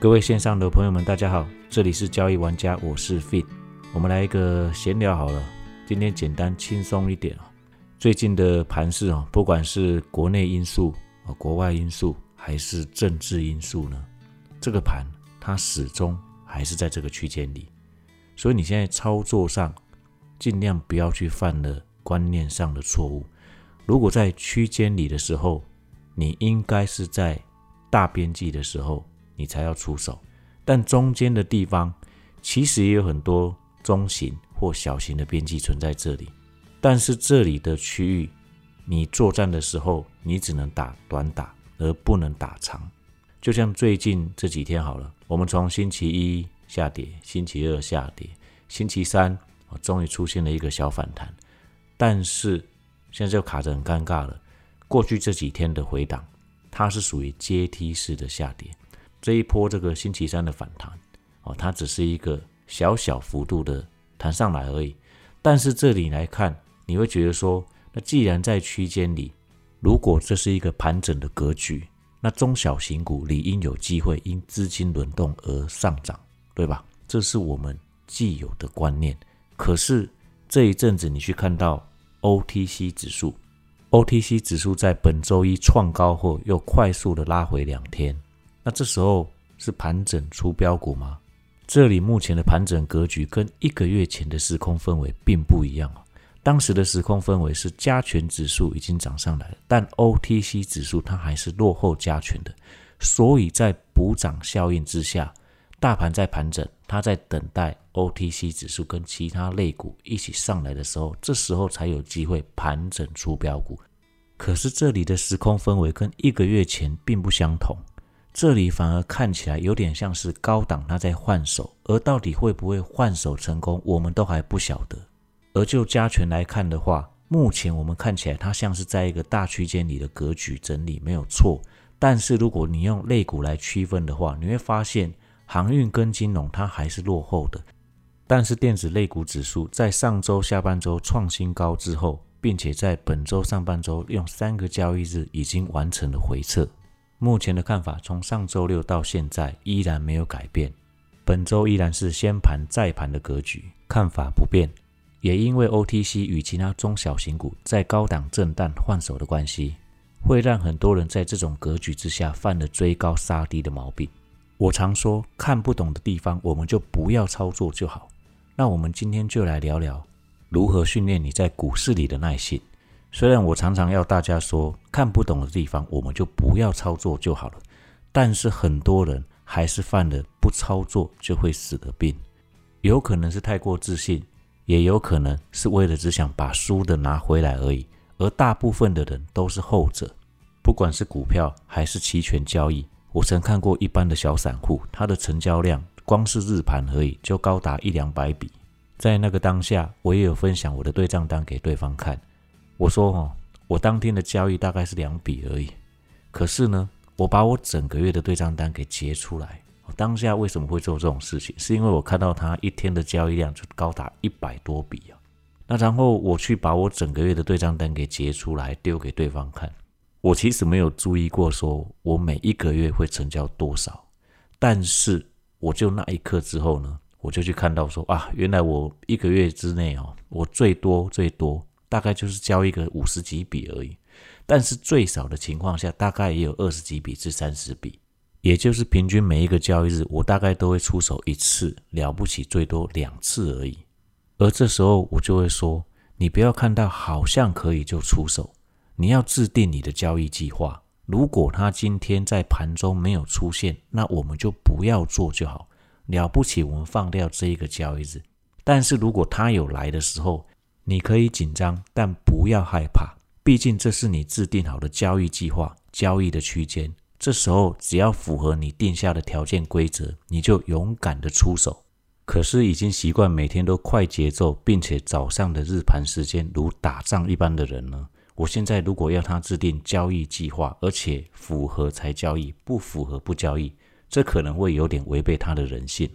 各位线上的朋友们，大家好，这里是交易玩家，我是 Fit，我们来一个闲聊好了，今天简单轻松一点啊。最近的盘势啊，不管是国内因素啊、国外因素，还是政治因素呢，这个盘它始终还是在这个区间里，所以你现在操作上尽量不要去犯了观念上的错误。如果在区间里的时候，你应该是在大边际的时候。你才要出手，但中间的地方其实也有很多中型或小型的边际存在这里。但是这里的区域，你作战的时候，你只能打短打，而不能打长。就像最近这几天好了，我们从星期一下跌，星期二下跌，星期三我终于出现了一个小反弹，但是现在就卡着很尴尬了。过去这几天的回档，它是属于阶梯式的下跌。这一波这个星期三的反弹哦，它只是一个小小幅度的弹上来而已。但是这里来看，你会觉得说，那既然在区间里，如果这是一个盘整的格局，那中小型股理应有机会因资金轮动而上涨，对吧？这是我们既有的观念。可是这一阵子你去看到 OTC 指数，OTC 指数在本周一创高后，又快速的拉回两天。那这时候是盘整出标股吗？这里目前的盘整格局跟一个月前的时空氛围并不一样啊。当时的时空氛围是加权指数已经涨上来了，但 OTC 指数它还是落后加权的，所以在补涨效应之下，大盘在盘整，它在等待 OTC 指数跟其他类股一起上来的时候，这时候才有机会盘整出标股。可是这里的时空氛围跟一个月前并不相同。这里反而看起来有点像是高档，它在换手，而到底会不会换手成功，我们都还不晓得。而就加权来看的话，目前我们看起来它像是在一个大区间里的格局整理，没有错。但是如果你用类股来区分的话，你会发现航运跟金融它还是落后的。但是电子类股指数在上周下半周创新高之后，并且在本周上半周用三个交易日已经完成了回撤。目前的看法，从上周六到现在依然没有改变。本周依然是先盘再盘的格局，看法不变。也因为 OTC 与其他中小型股在高档震荡换手的关系，会让很多人在这种格局之下犯了追高杀低的毛病。我常说，看不懂的地方，我们就不要操作就好。那我们今天就来聊聊如何训练你在股市里的耐性。虽然我常常要大家说看不懂的地方，我们就不要操作就好了，但是很多人还是犯了不操作就会死的病。有可能是太过自信，也有可能是为了只想把输的拿回来而已。而大部分的人都是后者，不管是股票还是期权交易，我曾看过一般的小散户，他的成交量光是日盘而已就高达一两百笔。在那个当下，我也有分享我的对账单给对方看。我说哦，我当天的交易大概是两笔而已，可是呢，我把我整个月的对账单给截出来。当下为什么会做这种事情？是因为我看到他一天的交易量就高达一百多笔啊。那然后我去把我整个月的对账单给截出来，丢给对方看。我其实没有注意过，说我每一个月会成交多少。但是我就那一刻之后呢，我就去看到说啊，原来我一个月之内哦，我最多最多。大概就是交一个五十几笔而已，但是最少的情况下，大概也有二十几笔至三十笔，也就是平均每一个交易日，我大概都会出手一次，了不起最多两次而已。而这时候我就会说，你不要看到好像可以就出手，你要制定你的交易计划。如果他今天在盘中没有出现，那我们就不要做就好，了不起我们放掉这一个交易日。但是如果他有来的时候，你可以紧张，但不要害怕，毕竟这是你制定好的交易计划、交易的区间。这时候只要符合你定下的条件规则，你就勇敢的出手。可是已经习惯每天都快节奏，并且早上的日盘时间如打仗一般的人呢？我现在如果要他制定交易计划，而且符合才交易，不符合不交易，这可能会有点违背他的人性。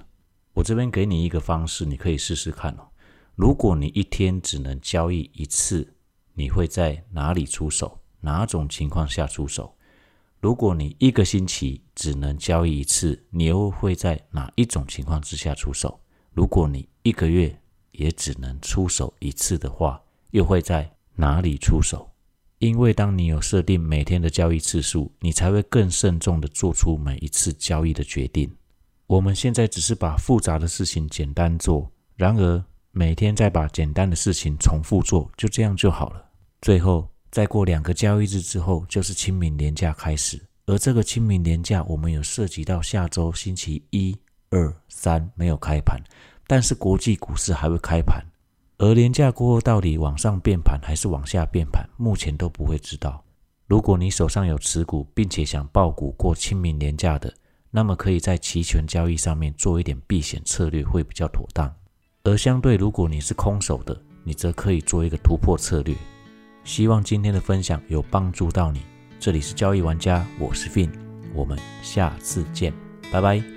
我这边给你一个方式，你可以试试看哦。如果你一天只能交易一次，你会在哪里出手？哪种情况下出手？如果你一个星期只能交易一次，你又会在哪一种情况之下出手？如果你一个月也只能出手一次的话，又会在哪里出手？因为当你有设定每天的交易次数，你才会更慎重的做出每一次交易的决定。我们现在只是把复杂的事情简单做，然而每天再把简单的事情重复做，就这样就好了。最后再过两个交易日之后，就是清明年假开始，而这个清明年假我们有涉及到下周星期一、二、三没有开盘，但是国际股市还会开盘。而廉价过后到底往上变盘还是往下变盘，目前都不会知道。如果你手上有持股，并且想爆股过清明年假的，那么可以在期权交易上面做一点避险策略会比较妥当。而相对，如果你是空手的，你则可以做一个突破策略。希望今天的分享有帮助到你。这里是交易玩家，我是 Fin，我们下次见，拜拜。